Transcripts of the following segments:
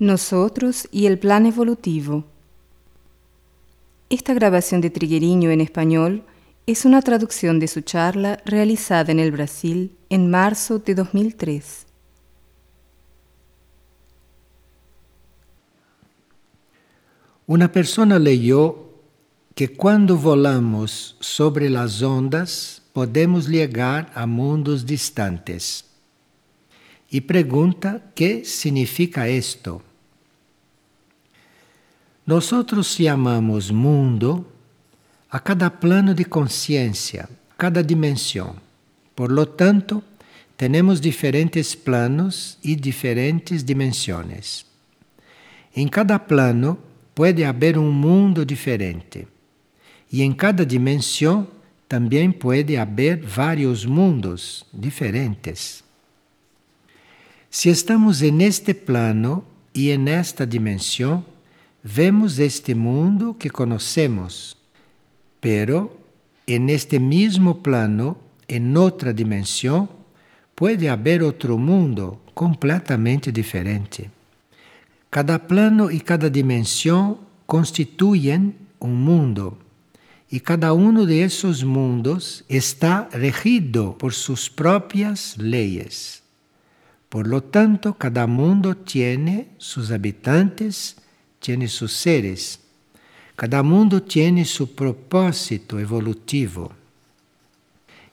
Nosotros y el plan evolutivo. Esta grabación de Trigueriño en español es una traducción de su charla realizada en el Brasil en marzo de 2003. Una persona leyó que cuando volamos sobre las ondas podemos llegar a mundos distantes. Y pregunta qué significa esto. Nosotros llamamos mundo a cada plano de conciencia, cada dimensión. Por lo tanto, tenemos diferentes planos y diferentes dimensiones. En cada plano puede haber un mundo diferente. Y en cada dimensión también puede haber varios mundos diferentes. Si estamos en este plano y en esta dimensión, vemos este mundo que conocemos, pero en este mismo plano, en otra dimensión, puede haber otro mundo completamente diferente. Cada plano y cada dimensión constituyen un mundo y cada uno de esos mundos está regido por sus propias leyes. Por lo tanto, cada mundo tiene sus habitantes, tiene sus seres. Cada mundo tiene su propósito evolutivo.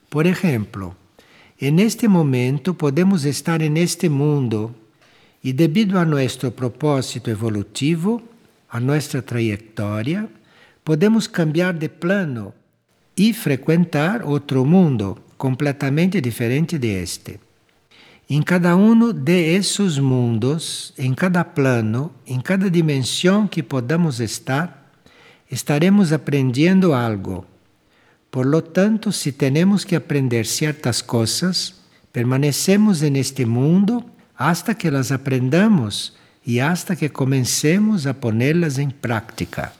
Por ejemplo, en este momento podemos estar en este mundo y debido a nuestro propósito evolutivo, a nuestra trayectoria, podemos cambiar de plano e frequentar outro mundo completamente diferente de este. Em cada um de esses mundos, em cada plano, em cada dimensão que podamos estar, estaremos aprendendo algo. Por lo tanto, se temos que aprender certas coisas, permanecemos neste mundo hasta que las aprendamos e hasta que comecemos a ponerlas em prática.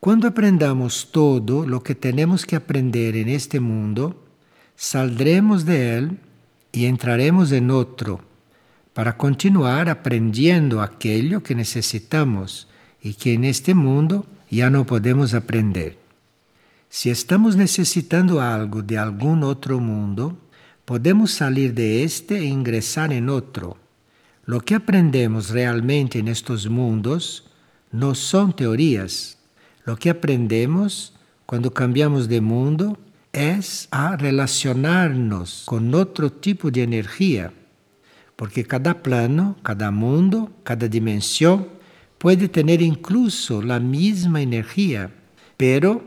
Quando aprendamos todo o que temos que aprender en este mundo, saldremos de él e entraremos en outro para continuar aprendiendo aquello que necessitamos e que en este mundo ya no podemos aprender. Si estamos necessitando algo de algum outro mundo, podemos salir de este e ingressar en outro. Lo que aprendemos realmente en estos mundos no son teorías, Lo que aprendemos cuando cambiamos de mundo es a relacionarnos con otro tipo de energía, porque cada plano, cada mundo, cada dimensión puede tener incluso la misma energía, pero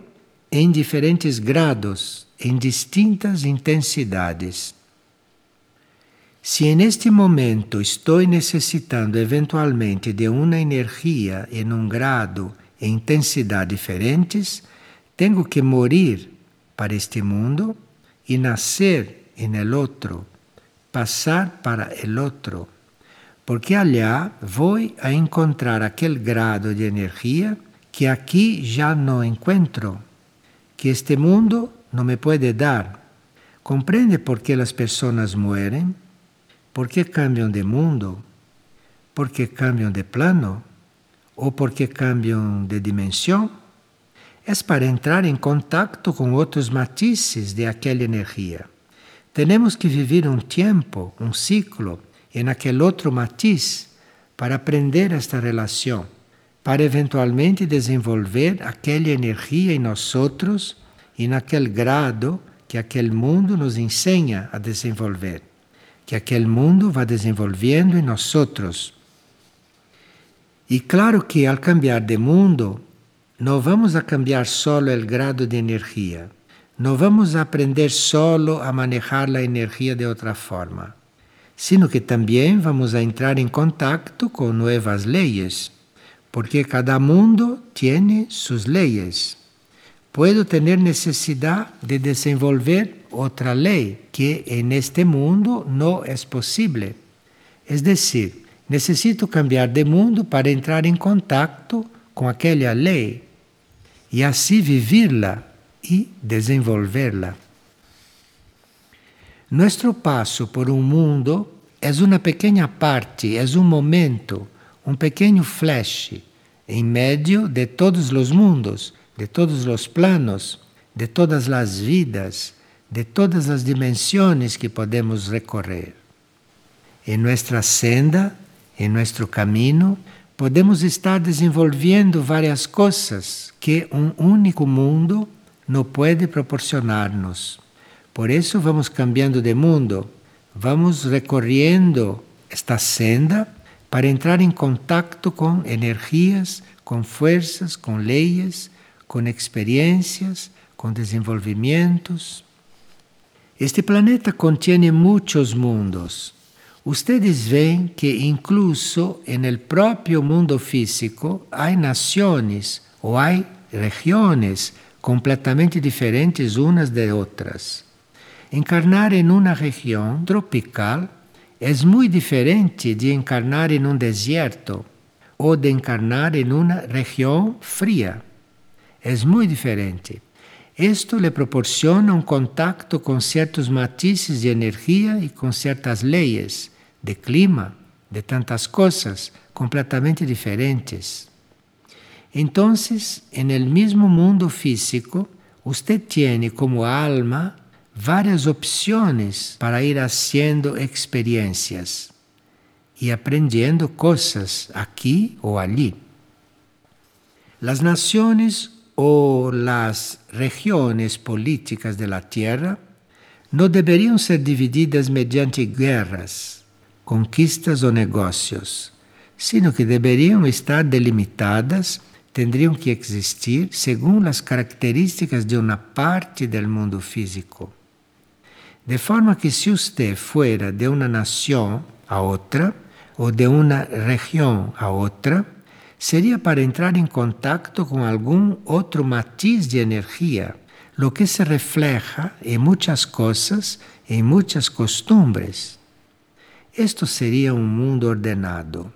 en diferentes grados, en distintas intensidades. Si en este momento estoy necesitando eventualmente de una energía en un grado e intensidade diferentes, tenho que morir para este mundo e nascer en el otro, passar para el otro, porque allá vou a encontrar aquele grado de energia que aqui já não encontro, que este mundo não me pode dar. Compreende por que as pessoas mueren? Por que cambiam de mundo? Por que cambiam de plano? ou porque cambiam de dimensão, é para entrar em contato com outros matizes de aquela energia. Temos que viver um tempo, um ciclo, em aquele outro matiz para aprender esta relação, para eventualmente desenvolver aquela energia em nós outros e naquele grado que aquele mundo nos ensina a desenvolver, que aquele mundo vai desenvolvendo em nós outros e claro que al cambiar de mundo, não vamos a cambiar solo el grado de energia, não vamos a aprender solo a manejar la energia de outra forma, sino que também vamos a entrar em contato com novas leis, porque cada mundo tem suas leis. Puedo ter necessidade de desenvolver outra lei que en este mundo não é possível. Es decir, Necessito cambiar de mundo para entrar em contato com aquela lei e assim vivê-la e desenvolvê-la. Nuestro passo por um mundo é uma pequena parte, é um momento, um pequeno flash em meio de todos os mundos, de todos os planos, de todas as vidas, de todas as dimensões que podemos recorrer. Em nossa senda, em nosso caminho, podemos estar desenvolvendo várias coisas que um único mundo não pode proporcionar-nos. Por isso, vamos cambiando de mundo, vamos recorrendo esta senda para entrar em contato com energias, com forças, com leis, com experiências, com desenvolvimentos. Este planeta contém muitos mundos. Ustedes veem que incluso en el propio mundo físico hay naciones o hay regiones completamente diferentes unas de otras. Encarnar en una región tropical es muy diferente de encarnar en un desierto o de encarnar en una región fría. Es muy diferente. Esto le proporciona un contacto con ciertos matices de energía y con ciertas leyes de clima, de tantas coisas completamente diferentes. Então, en el mismo mundo físico, usted tiene como alma várias opções para ir haciendo experiencias e aprendendo coisas aqui ou ali. Las naciones o las regiones políticas de la Tierra no deberían ser divididas mediante guerras, conquistas ou negócios, sino que deveriam estar delimitadas, tendrían que existir segundo as características de uma parte do mundo físico. De forma que se usted fuera de uma nação a outra, ou de uma região a outra, seria para entrar em contato com algum outro matiz de energia, lo que se refleja em muitas coisas, em muitas costumbres. Esto seria um mundo ordenado.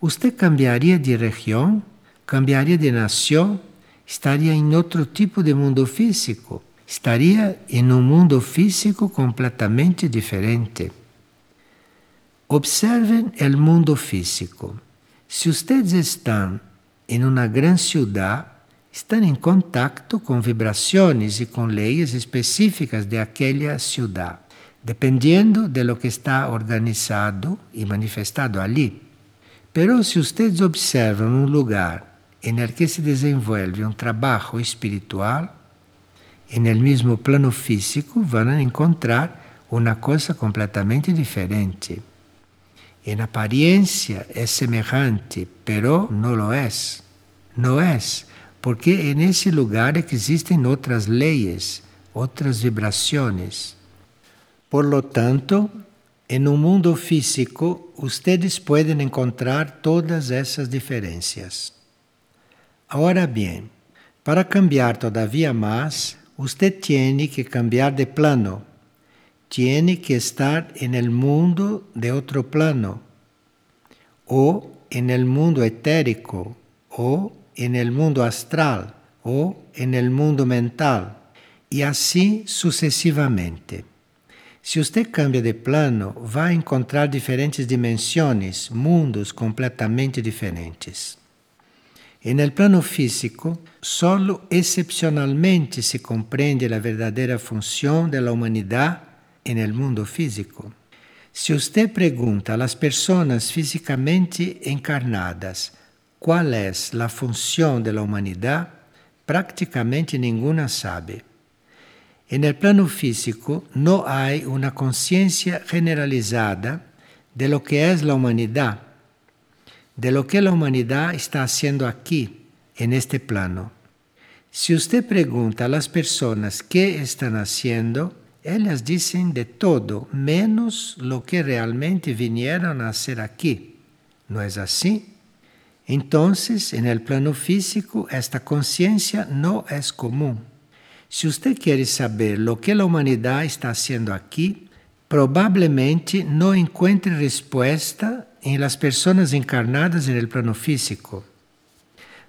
Usted cambiaria de região, cambiaria de nação, estaria em outro tipo de mundo físico estaria em um mundo físico completamente diferente. Observen o mundo físico. Se ustedes estão em uma grande cidade, estão em contato com vibrações e com leis específicas de aquela cidade, dependendo de lo que está organizado e manifestado ali. Pero se ustedes observam um lugar em que se desenvolve um trabalho espiritual, e no mesmo plano físico vão encontrar uma coisa completamente diferente. Em aparência é semelhante, pero não lo é. Não é, porque nesse lugar existem outras leis, outras vibrações. Por lo tanto, em um mundo físico, ustedes podem encontrar todas essas diferenças. Agora bem, para cambiar todavia mais, usted tiene que cambiar de plano, tiene que estar en el mundo de otro plano, o en el mundo etérico, o en el mundo astral, o en el mundo mental, y así sucesivamente. Se usted cambia de plano, vai encontrar diferentes dimensões, mundos completamente diferentes. En el plano físico, solo excepcionalmente se comprende la verdadera función de la humanidad en el mundo físico. Si usted pregunta a las personas físicamente encarnadas cuál es la función de la humanidad, prácticamente ninguna sabe. En el plano físico no hay una conciencia generalizada de lo que es la humanidad de lo que la humanidad está haciendo aquí, en este plano. Si usted pregunta a las personas qué están haciendo, ellas dicen de todo, menos lo que realmente vinieron a hacer aquí. ¿No es así? Entonces, en el plano físico, esta conciencia no es común. Si usted quiere saber lo que la humanidad está haciendo aquí, probablemente no encuentre respuesta em las personas encarnadas en el plano físico.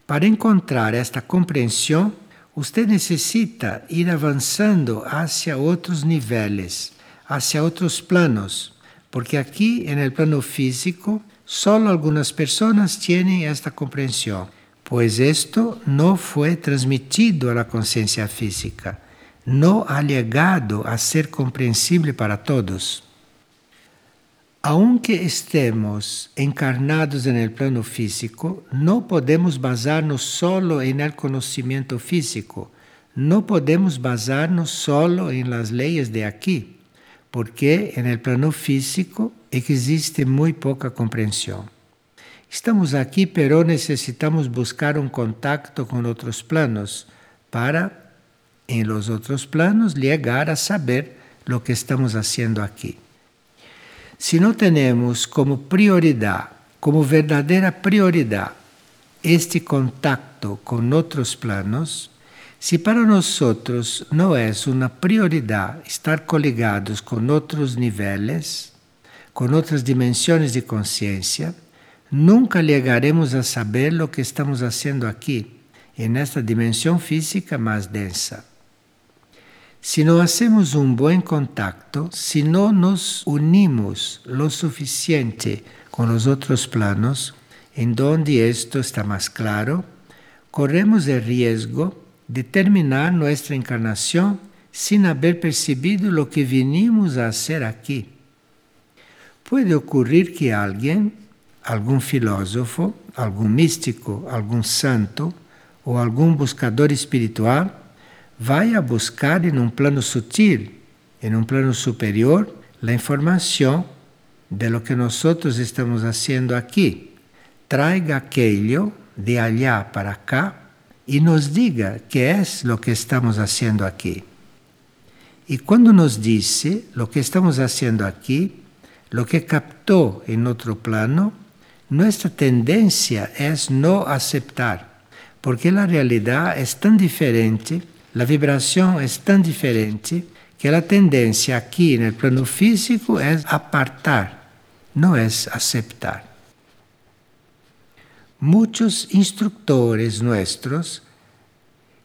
Para encontrar esta compreensão, você necessita ir avançando hacia outros níveis, hacia outros planos, porque aquí en el plano físico solo algunas personas tienen esta comprensión, pues esto no fue transmitido a la conciencia física, no ha a ser comprensible para todos. Aunque estemos encarnados en el plano físico, no podemos basarnos solo en el conocimiento físico, no podemos basarnos solo en las leyes de aquí, porque en el plano físico existe muy poca comprensión. Estamos aquí, pero necesitamos buscar un contacto con otros planos para, en los otros planos, llegar a saber lo que estamos haciendo aquí. Si no tenemos como prioridad, como verdadera prioridad, este contacto con otros planos, si para nosotros no es una prioridad estar coligados con otros niveles, con otras dimensiones de conciencia, nunca llegaremos a saber lo que estamos haciendo aquí, en esta dimensión física más densa. Si no hacemos un buen contacto, si no nos unimos lo suficiente con los otros planos, en donde esto está más claro, corremos el riesgo de terminar nuestra encarnación sin haber percibido lo que vinimos a hacer aquí. Puede ocurrir que alguien, algún filósofo, algún místico, algún santo o algún buscador espiritual vai a buscar em um plano sutil, em um plano superior, a informação de lo que nós estamos fazendo aqui. Traiga aquello de allá para cá e nos diga que é lo que estamos fazendo aqui. E quando nos disse lo que estamos fazendo aqui, lo que captou em outro plano, nossa tendência é não aceitar, porque a realidade é tão diferente la vibración es tan diferente que la tendencia aquí en el plano físico es apartar, no es aceptar. Muchos instructores nuestros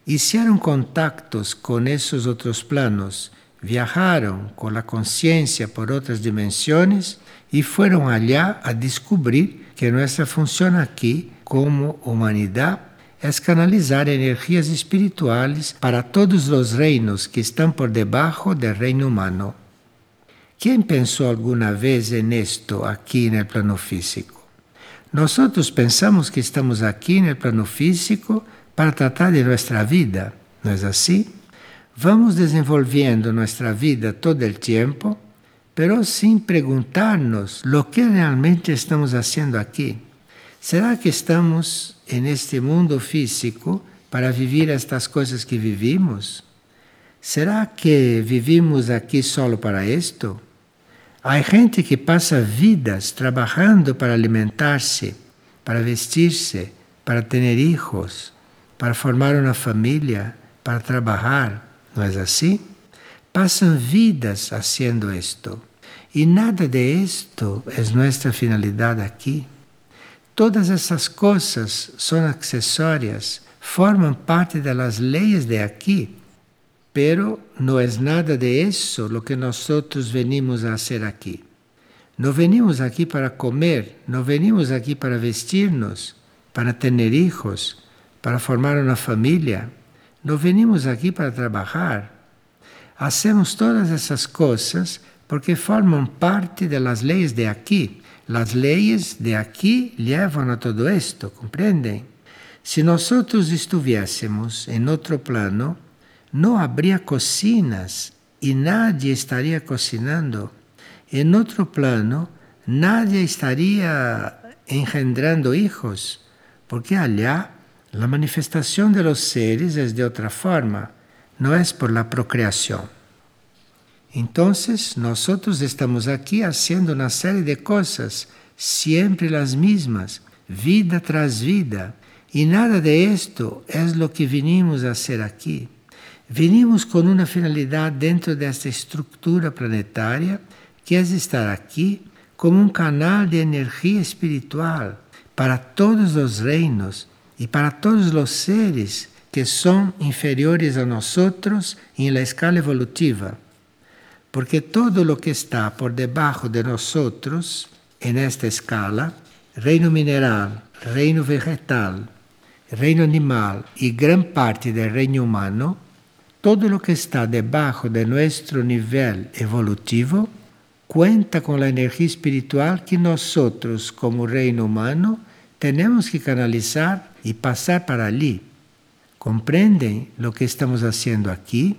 hicieron contactos con esos otros planos, viajaron con la conciencia por otras dimensiones y fueron allá a descubrir que nuestra función aquí como humanidad es canalizar energías espirituales para todos los reinos que están por debajo del reino humano. ¿Quién pensó alguna vez aquí en el plano físico? Nosotros pensamos que estamos aquí en el plano físico para tratar de nuestra vida, ¿no es así? Vamos desenvolviendo nuestra vida todo el tiempo, pero sin preguntarnos lo que realmente estamos haciendo aquí. ¿Será que estamos en este mundo físico para vivir estas coisas que vivimos? Será que vivimos aqui solo para isto? Há gente que passa vidas trabalhando para alimentar-se, para vestir-se, para ter hijos, para formar uma família, para trabalhar, não é assim? Passam vidas haciendo isto. E nada de isto é nossa finalidade aqui. Todas essas coisas são acessórias, formam parte das leis de aqui, pero não é nada de isso o que nós venimos a fazer aqui. Não venimos aqui para comer, não venimos aqui para vestir-nos, para ter hijos, para formar uma família. Não venimos aqui para trabalhar. Hacemos todas essas coisas porque formam parte das leis de aqui Las leyes de aquí llevan a todo esto, ¿comprenden? Si nosotros estuviésemos en otro plano, no habría cocinas y nadie estaría cocinando. En otro plano, nadie estaría engendrando hijos, porque allá la manifestación de los seres es de otra forma, no es por la procreación. Entonces, nosotros estamos aquí haciendo una serie de cosas, siempre las mismas, vida tras vida. Y nada de esto es lo que vinimos a hacer aquí. Vinimos con una finalidad dentro de esta estructura planetaria, que es estar aquí como un canal de energía espiritual para todos los reinos y para todos los seres que son inferiores a nosotros en la escala evolutiva porque todo lo que está por debajo de nosotros en esta escala, reino mineral, reino vegetal, reino animal y gran parte del reino humano, todo lo que está debajo de nuestro nivel evolutivo cuenta con la energía espiritual que nosotros como reino humano tenemos que canalizar y pasar para allí. ¿Comprenden lo que estamos haciendo aquí?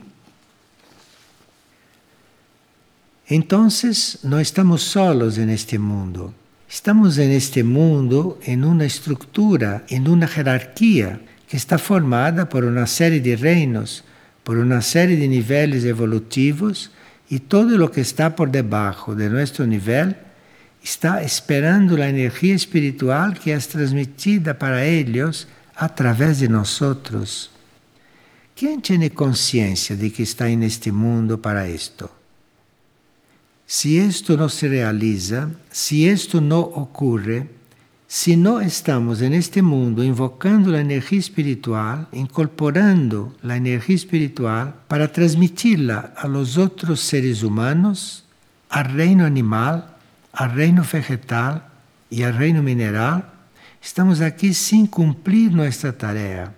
Entonces no estamos solos en este mundo. Estamos en este mundo en una estructura, en una jerarquía que está formada por una serie de reinos, por una serie de niveles evolutivos y todo lo que está por debajo de nuestro nivel está esperando la energía espiritual que es transmitida para ellos a través de nosotros. ¿Quién tiene conciencia de que está en este mundo para esto? Si esto no se realiza, si esto no ocurre, si no estamos en este mundo invocando la energía espiritual, incorporando la energía espiritual para transmitirla a los otros seres humanos, al reino animal, al reino vegetal y al reino mineral, estamos aquí sin cumplir nuestra tarea.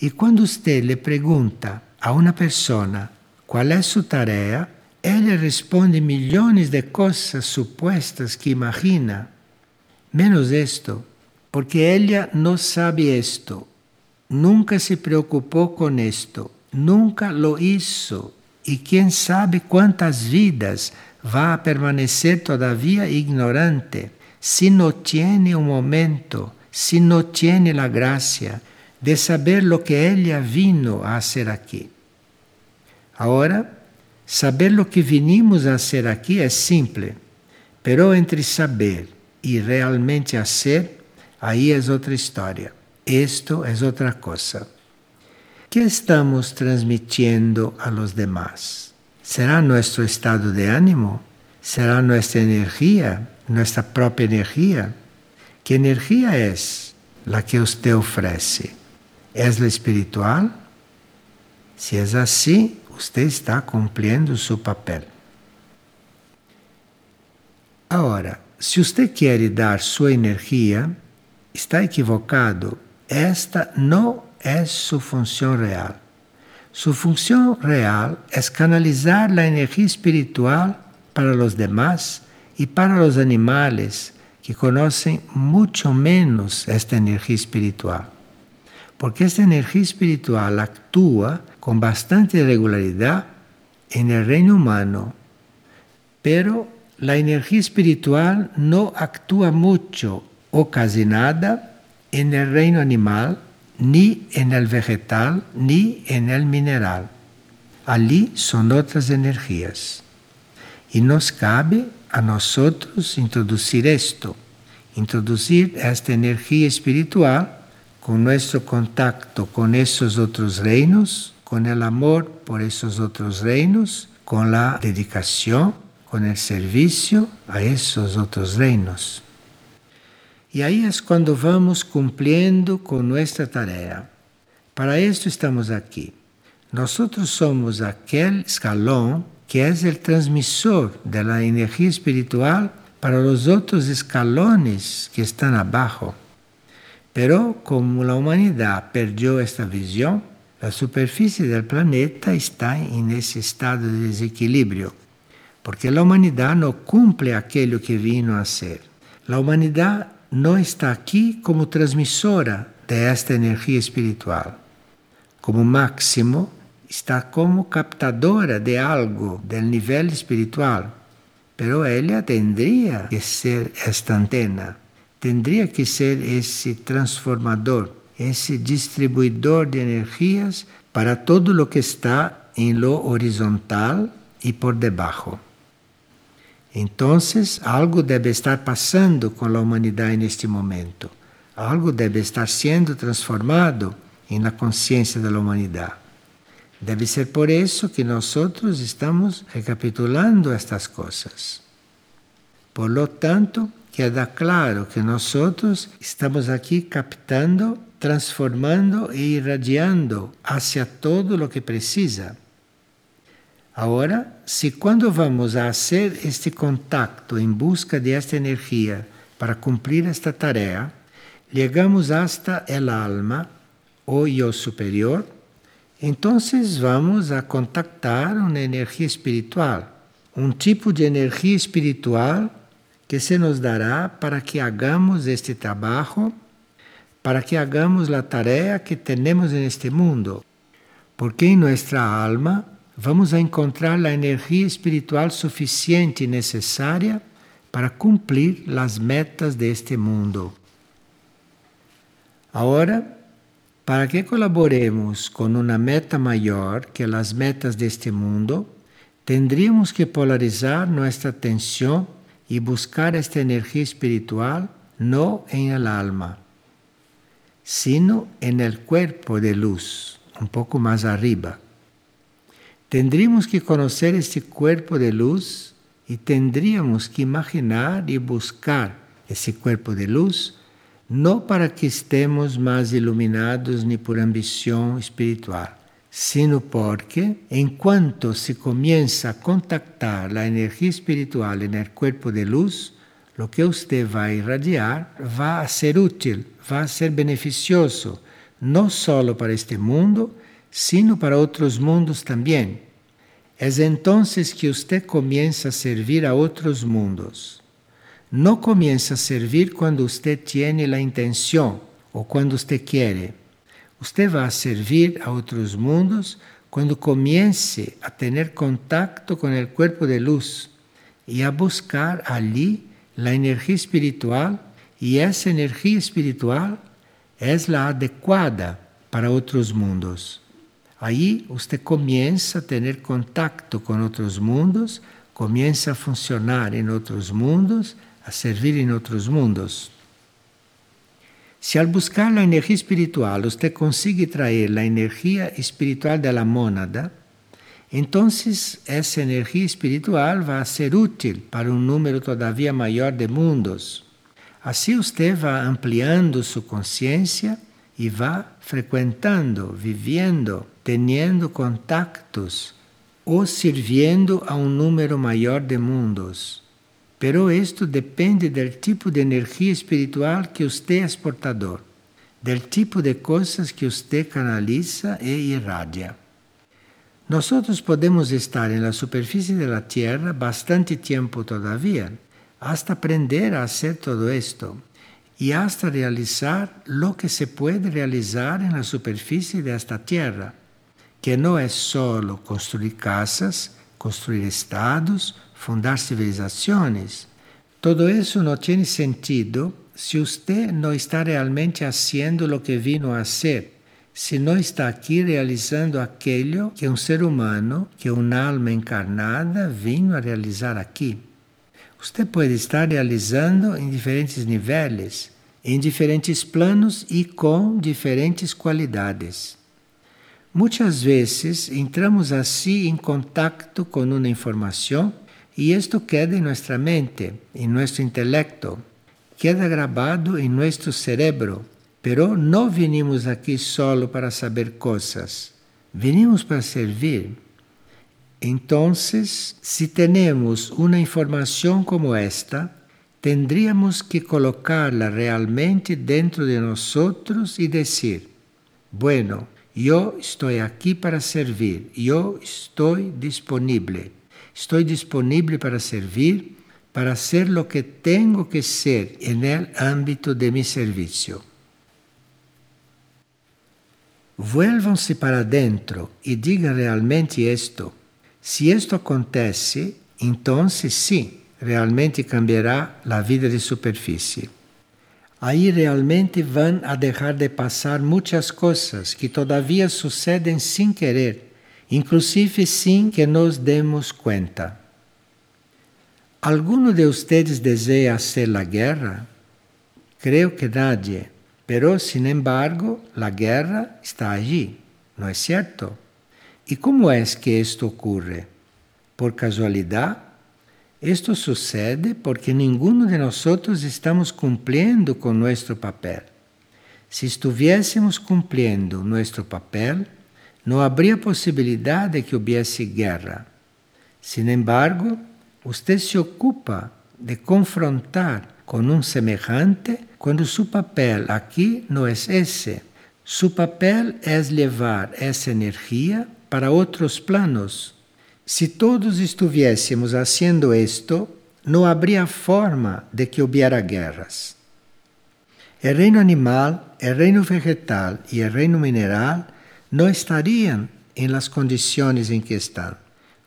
Y cuando usted le pregunta a una persona cuál es su tarea, ella responde millones de cosas supuestas que imagina, menos esto, porque ella no sabe esto, nunca se preocupó con esto, nunca lo hizo, y quién sabe cuántas vidas va a permanecer todavía ignorante si no tiene un momento, si no tiene la gracia de saber lo que ella vino a hacer aquí. Ahora, Saber lo que vinimos a hacer aquí é simples, pero entre saber e realmente hacer, aí é outra história. Esto é outra coisa. que estamos transmitiendo a los demás? ¿Será nuestro estado de ánimo? ¿Será nuestra energía, nuestra propia energía? ¿Qué energía es la que usted ofrece? ¿Es la espiritual? Si es así, você está cumprindo seu papel. Agora, se você quer dar sua energia, está equivocado. Esta não é sua função real. Sua função real é canalizar a energia espiritual para os demás e para os animais que conhecem muito menos esta energia espiritual. Porque esta energia espiritual actúa con bastante regularidad en el reino humano, pero la energía espiritual no actúa mucho o casi nada en el reino animal, ni en el vegetal, ni en el mineral. Allí son otras energías. Y nos cabe a nosotros introducir esto, introducir esta energía espiritual con nuestro contacto con esos otros reinos con el amor por esos otros reinos, con la dedicación, con el servicio a esos otros reinos. Y ahí es cuando vamos cumpliendo con nuestra tarea. Para esto estamos aquí. Nosotros somos aquel escalón que es el transmisor de la energía espiritual para los otros escalones que están abajo. Pero como la humanidad perdió esta visión, la superficie del planeta está en ese estado de desequilibrio, porque la humanidad no cumple aquello que vino a ser. La humanidad no está aquí como transmisora de esta energía espiritual. Como máximo, está como captadora de algo del nivel espiritual, pero ella tendría que ser esta antena, tendría que ser ese transformador esse distribuidor de energias para todo lo que está en lo horizontal y por debajo. Entonces, algo debe estar pasando con la humanidad en este momento. Algo debe estar siendo transformado en la conciencia de Debe ser por eso que nosotros estamos recapitulando estas cosas. Por lo tanto, queda claro que nosotros estamos aquí captando transformando e irradiando hacia todo lo que precisa. Agora, se quando vamos a fazer este contacto em busca de esta energia para cumprir esta tarefa, chegamos hasta el alma o yo superior, então vamos a contactar uma energia espiritual, um tipo de energia espiritual que se nos dará para que hagamos este trabalho, para que hagamos a tarefa que temos neste mundo, porque em nossa alma vamos a encontrar a energia espiritual suficiente e necessária para cumprir as metas deste mundo. Agora, para que colaboremos com uma meta maior que as metas deste mundo, tendríamos que polarizar nossa atenção e buscar esta energia espiritual no em el alma, sino en el cuerpo de luz, um pouco mais arriba. Tendríamos que conhecer este cuerpo de luz e tendríamos que imaginar e buscar esse cuerpo de luz, não para que estemos mais iluminados nem por ambição espiritual, sino porque, enquanto se comienza a contactar a energia espiritual no cuerpo de luz, lo que você vai irradiar vai ser útil, vai ser beneficioso, não só para este mundo, sino para outros mundos também. É então que você começa a servir a outros mundos. Não começa a servir quando você tem a intenção ou quando você quer. Você vai servir a outros mundos quando comece a ter contato com o corpo de luz e a buscar ali a energia espiritual, e essa energia espiritual é a adequada para outros mundos. Aí você começa a ter contato com outros mundos, começa a funcionar em outros mundos, a servir em outros mundos. Se ao buscar a energia espiritual você consegue trazer a energia espiritual da mônada, então essa energia espiritual vai ser útil para um número todavia maior de mundos. Assim você vai ampliando sua consciência e vai frequentando, vivendo teniendo contactos ou sirviendo a um número maior de mundos. Pero isto depende do tipo de energia espiritual que você é portador, do tipo de coisas que você canaliza e irradia. Nós podemos estar na superfície da Terra bastante tempo todavia, hasta aprender a fazer todo isto e hasta realizar lo que se pode realizar na superfície desta Terra que não é solo construir casas, construir estados, fundar civilizações. Todo isso não tem sentido se você não está realmente fazendo o que vino a ser, se não está aqui realizando aquilo que um ser humano, que uma alma encarnada, vino a realizar aqui. Você pode estar realizando em diferentes níveis, em diferentes planos e com diferentes qualidades. Muitas vezes entramos assim em contato com uma informação e isto queda em nossa mente, em nosso intelecto, queda gravado em nosso cérebro. Pero não vinimos aqui solo para saber coisas, vinimos para servir. Então, se temos uma informação como esta, tendríamos que colocá-la realmente dentro de nós e dizer: Bueno, eu estou aqui para servir, eu estou disponível. Estou disponível para servir, para ser o que tenho que ser no âmbito de mi serviço. Vuelvam-se para dentro e digam realmente isto. Se isto acontece, então sim, realmente cambiará a vida de superfície aí realmente vão a deixar de passar muitas coisas que todavia sucedem sem querer, inclusive sem que nos demos conta. ¿Alguno de ustedes deseja hacer la guerra? Creo que nadie, pero sin embargo la guerra está allí, ¿no es cierto? ¿Y cómo es que esto ocurre? ¿Por casualidad? Esto sucede porque ninguno de nosotros estamos cumpliendo con nuestro papel. Si estuviésemos cumpliendo nuestro papel, no habría posibilidad de que hubiese guerra. Sin embargo, usted se ocupa de confrontar con un semejante cuando su papel aquí no es ese. Su papel es llevar esa energía para otros planos. Si todos estuviésemos haciendo esto, no habría forma de que hubiera guerras. El reino animal, el reino vegetal y el reino mineral no estarían en las condiciones en que están.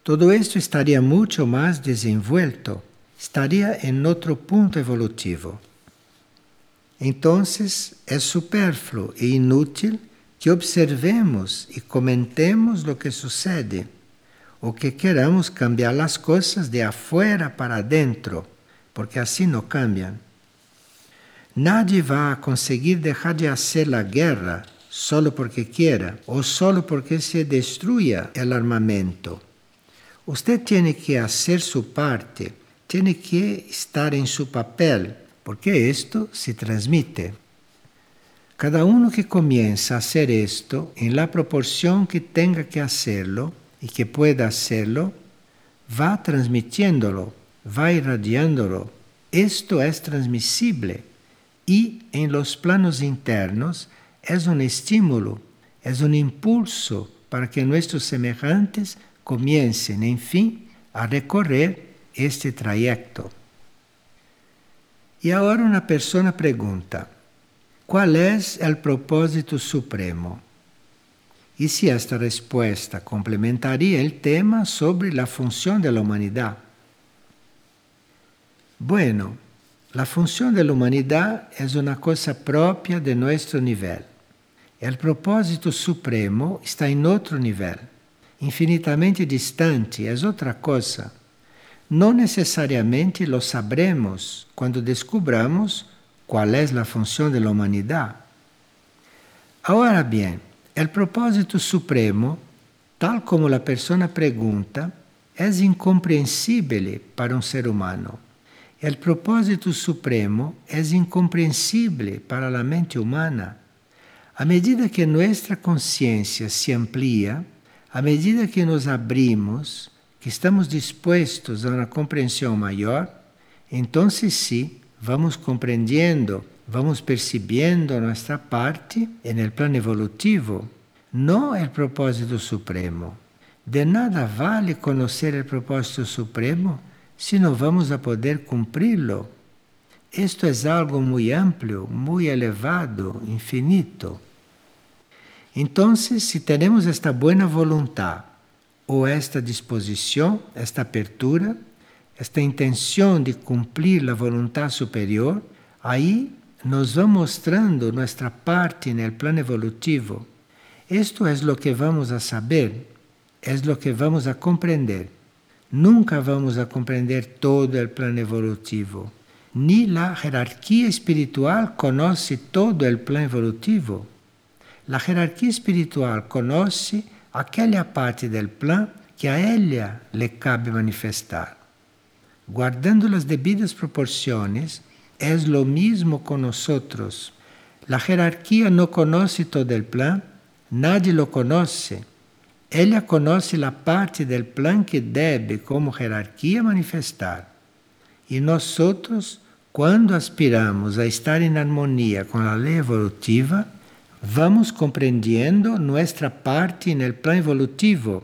Todo esto estaría mucho más desenvuelto, estaría en otro punto evolutivo. Entonces es superfluo e inútil que observemos y comentemos lo que sucede o que queramos cambiar las cosas de afuera para adentro, porque así no cambian. Nadie va a conseguir dejar de hacer la guerra solo porque quiera o solo porque se destruya el armamento. Usted tiene que hacer su parte, tiene que estar en su papel, porque esto se transmite. Cada uno que comienza a hacer esto en la proporción que tenga que hacerlo, y que pueda hacerlo, va transmitiéndolo, va irradiándolo. Esto es transmisible y en los planos internos es un estímulo, es un impulso para que nuestros semejantes comiencen, en fin, a recorrer este trayecto. Y ahora una persona pregunta, ¿cuál es el propósito supremo? y si esta respuesta complementaría el tema sobre la función de la humanidad. Bueno, la función de la humanidad es una cosa propia de nuestro nivel. El propósito supremo está en otro nivel, infinitamente distante, es otra cosa. No necesariamente lo sabremos cuando descubramos cuál es la función de la humanidad. Ahora bien, el propósito supremo, tal como la persona pregunta, es incomprehensible para un ser humano. El propósito supremo es incomprensible para la mente humana. A medida que nuestra conciencia se amplía, a medida que nos abrimos, que estamos dispuestos a una comprensión mayor, entonces sí, vamos comprendiendo vamos percibiendo nuestra parte en el plan evolutivo, no el propósito supremo. De nada vale conocer el propósito supremo si no vamos a poder cumplirlo. Esto es algo muy amplio, muy elevado, infinito. Entonces, si tenemos esta buena voluntad o esta disposición, esta apertura, esta intención de cumplir la voluntad superior, ahí nos va mostrando nuestra parte en el plan evolutivo. Esto es lo que vamos a saber, es lo que vamos a comprender. Nunca vamos a comprender todo el plan evolutivo. Ni la jerarquía espiritual conoce todo el plan evolutivo. La jerarquía espiritual conoce aquella parte del plan que a ella le cabe manifestar. Guardando las debidas proporciones, es lo mismo con nosotros. La jerarquía no conoce todo el plan, nadie lo conoce. Ella conoce la parte del plan que debe como jerarquía manifestar. Y nosotros, cuando aspiramos a estar en armonía con la ley evolutiva, vamos comprendiendo nuestra parte en el plan evolutivo.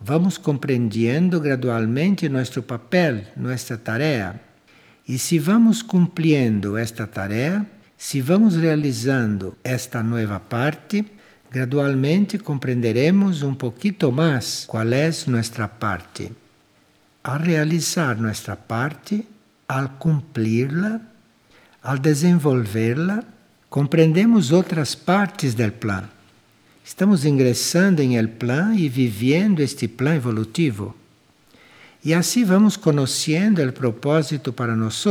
Vamos comprendiendo gradualmente nuestro papel, nuestra tarea. E se vamos cumprindo esta tarefa, se vamos realizando esta nova parte, gradualmente compreenderemos um pouquinho mais qual é nossa parte. Al realizar nossa parte, al cumprirla, al desenvolverla, compreendemos outras partes do plano. Estamos ingressando em el plan e vivendo este plan evolutivo. E assim vamos conhecendo o propósito para nós,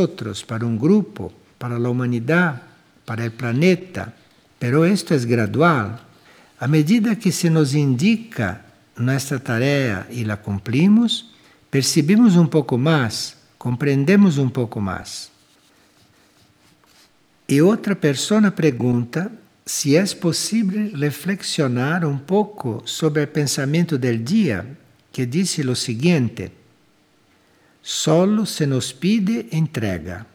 para um grupo, para a humanidade, para o planeta. Pero esto é gradual. A medida que se nos indica nossa tarefa e la cumplimos, percebemos um pouco mais, compreendemos um pouco mais. E outra pessoa pergunta se é possível reflexionar um pouco sobre o pensamento del dia, que disse o seguinte: solo se nos pide entrega.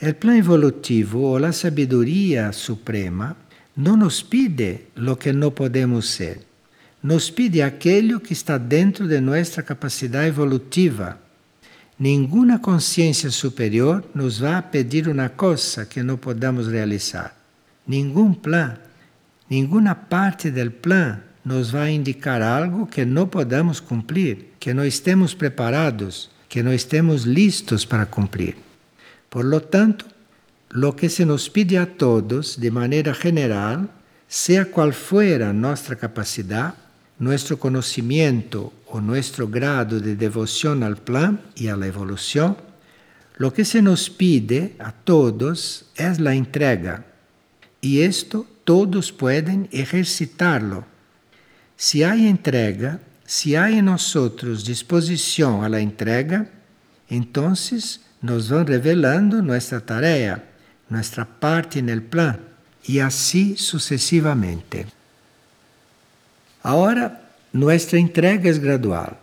O plano evolutivo ou a sabedoria suprema não nos pide lo que não podemos ser, nos pide aquilo que está dentro de nossa capacidade evolutiva. Nenhuma consciência superior nos vai pedir uma coisa que não podamos realizar. Nenhum plano, nenhuma parte do plano nos vai indicar algo que não podamos cumprir, que não estemos preparados, que não estemos listos para cumprir. Por lo tanto, lo que se nos pide a todos, de maneira general, seja qual for a nossa capacidade, nosso ou nosso grado de devoção ao plan e à evolução, lo que se nos pide a todos é a entrega. E isto todos podem exercitarlo se há entrega, se há em nós disposição à entrega, então nos vão revelando nossa tarefa, nossa parte no plan, e assim sucessivamente. Agora, nossa entrega é gradual.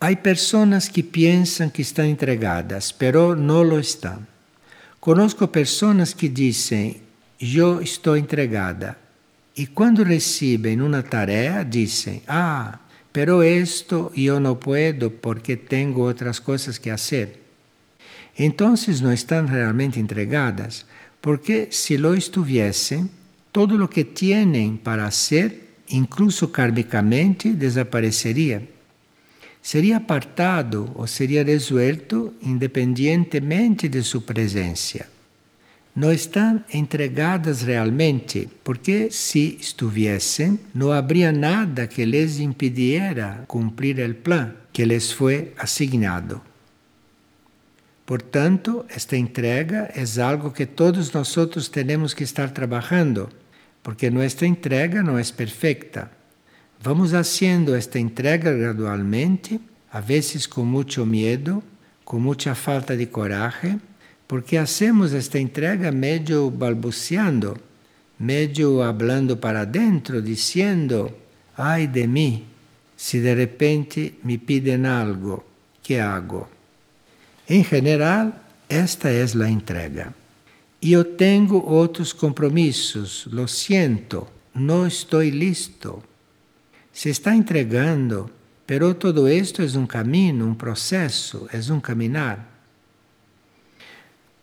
Há pessoas que pensam que estão entregadas, pero não lo estão. Conosco pessoas que dizem: Eu estou entregada, e quando recebem uma tarefa, dizem: Ah, pero esto eu não puedo porque tenho outras coisas que fazer. Então não estão realmente entregadas, porque se lo estuviessem, todo o que têm para fazer, incluso kármicamente, desapareceria. Seria apartado ou seria resuelto independentemente de sua presença não estão entregadas realmente, porque se estivessem, não haveria nada que les impediera cumprir o plano que les foi assignado. Portanto, esta entrega é algo que todos nós temos que estar trabalhando, porque nossa entrega não é perfeita. Vamos haciendo esta entrega gradualmente, a vezes com muito medo, com muita falta de coragem, porque hacemos esta entrega medio balbuceando, medio hablando para dentro, diciendo, ay de mí, si de repente me piden algo, ¿qué hago? En general, esta es la entrega. Yo tengo otros compromisos, lo siento, no estoy listo. Se está entregando, pero todo esto es un camino, un proceso, es un caminar.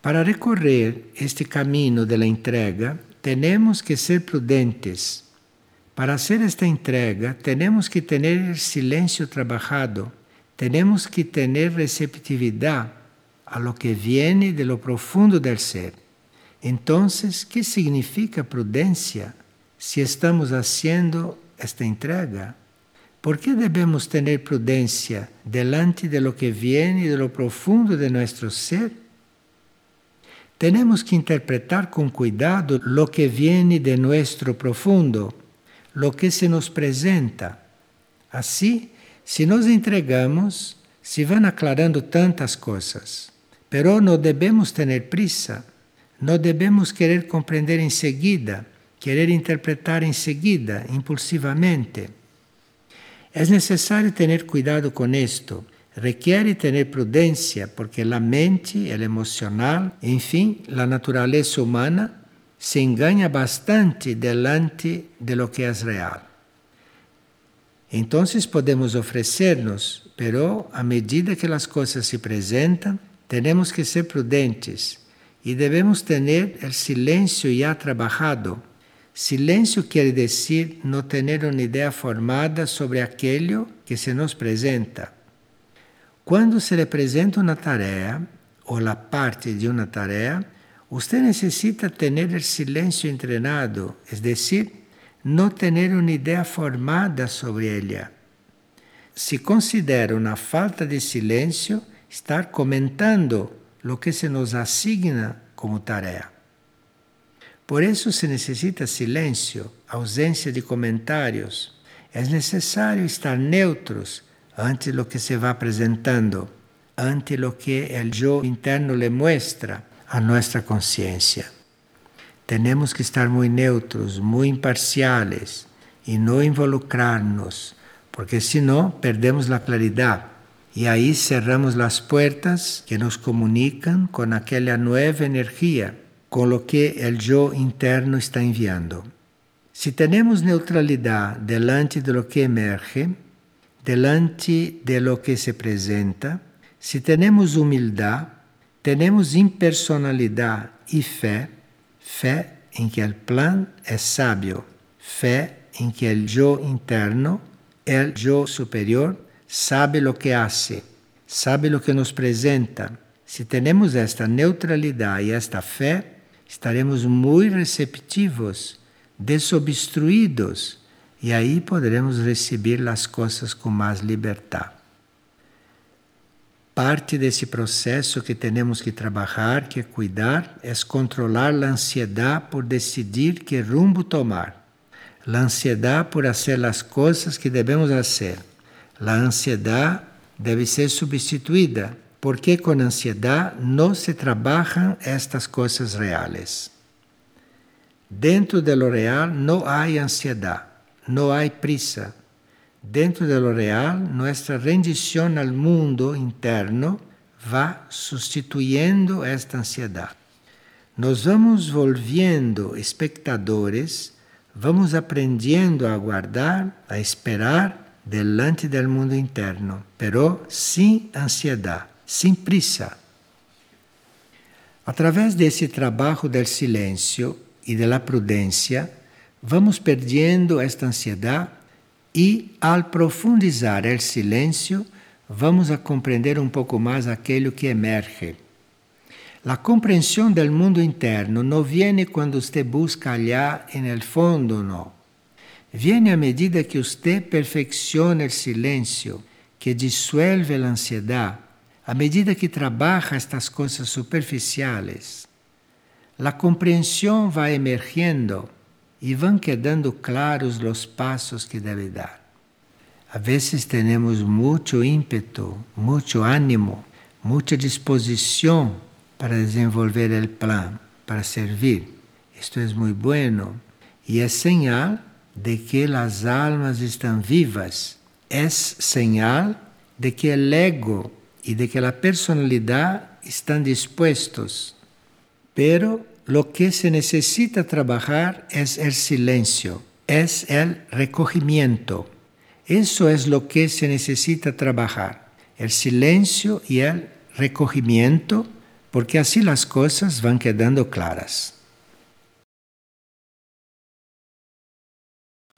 Para recorrer este caminho da entrega, temos que ser prudentes. Para hacer esta entrega, temos que ter silêncio trabalhado, temos que ter receptividade a lo que viene de lo profundo del ser. Então, que significa prudência se estamos haciendo esta entrega? ¿Por que devemos ter prudência delante de lo que viene de lo profundo de nosso ser? Temos que interpretar com cuidado lo que viene de nuestro profundo, lo que se nos presenta. Assim, se nos entregamos, se vão aclarando tantas coisas. Pero não devemos ter prisa, não devemos querer compreender em seguida, querer interpretar em seguida, impulsivamente. É necessário ter cuidado com isto requiere tener prudencia porque la mente, el emocional, en fin, la naturaleza humana se engaña bastante delante de lo que es real. Entonces podemos ofrecernos, pero a medida que las cosas se presentan, tenemos que ser prudentes y debemos tener el silencio ya trabajado. Silencio quiere decir no tener una idea formada sobre aquello que se nos presenta. Quando se apresenta uma tarefa ou a parte de uma tarefa, você necessita ter o silêncio entrenado, é decir, não ter uma ideia formada sobre ela. Se considera uma falta de silêncio estar comentando o que se nos asigna como tarefa. Por isso se necessita silêncio, ausência de comentários. É necessário estar neutros ante lo que se va presentando, ante lo que el yo interno le muestra a nuestra conciencia. Tenemos que estar muy neutros, muy imparciales y no involucrarnos, porque si no perdemos la claridad Y ahí cerramos las puertas que nos comunican con aquella nueva energía, con lo que el yo interno está enviando. Si tenemos neutralidad delante de lo que emerge, delante de lo que se presenta, si tenemos humildad, tenemos impersonalidad y fe, fe en que el plan es sabio, fe en que el yo interno, el yo superior, sabe lo que hace, sabe lo que nos presenta. Si tenemos esta neutralidad y esta fe, estaremos muy receptivos, desobstruidos, y ahí podremos recibir las cosas con más libertad. Parte desse processo que temos que trabalhar, que cuidar, é controlar a ansiedade por decidir que rumbo tomar. A ansiedade por fazer as coisas que devemos fazer a ansiedade deve ser substituída, porque com ansiedade não se trabalham estas coisas reais. Dentro de lo real não há ansiedade, não há prisa. Dentro de lo real, nossa rendição ao mundo interno vai substituindo esta ansiedade. Nos vamos volviendo espectadores, vamos aprendendo a aguardar, a esperar delante del mundo interno, pero sem ansiedade, sem prisa. Através desse trabalho del silêncio e da prudência, vamos perdendo esta ansiedade e, ao profundizar o silêncio, vamos a compreender um pouco mais aquilo que emerge. A compreensão do mundo interno não viene quando você busca allá en el fondo, não viene a medida que você perfecciona o silêncio, que dissuelve a ansiedade, a medida que trabalha estas coisas superficiais. A compreensão vai emergindo e vão quedando claros os passos que deve dar. A vezes temos muito ímpeto, muito ânimo, muita disposição para desenvolver o plano, para servir. Isto é muito bueno e é señal de que as almas estão vivas, é señal de que o ego e de que a personalidade estão dispostos. Pero lo que se necessita trabalhar é o silencio, é o recogimiento. Eso es lo que se necesita trabajar, el silencio y el recogimiento, porque así las cosas van quedando claras.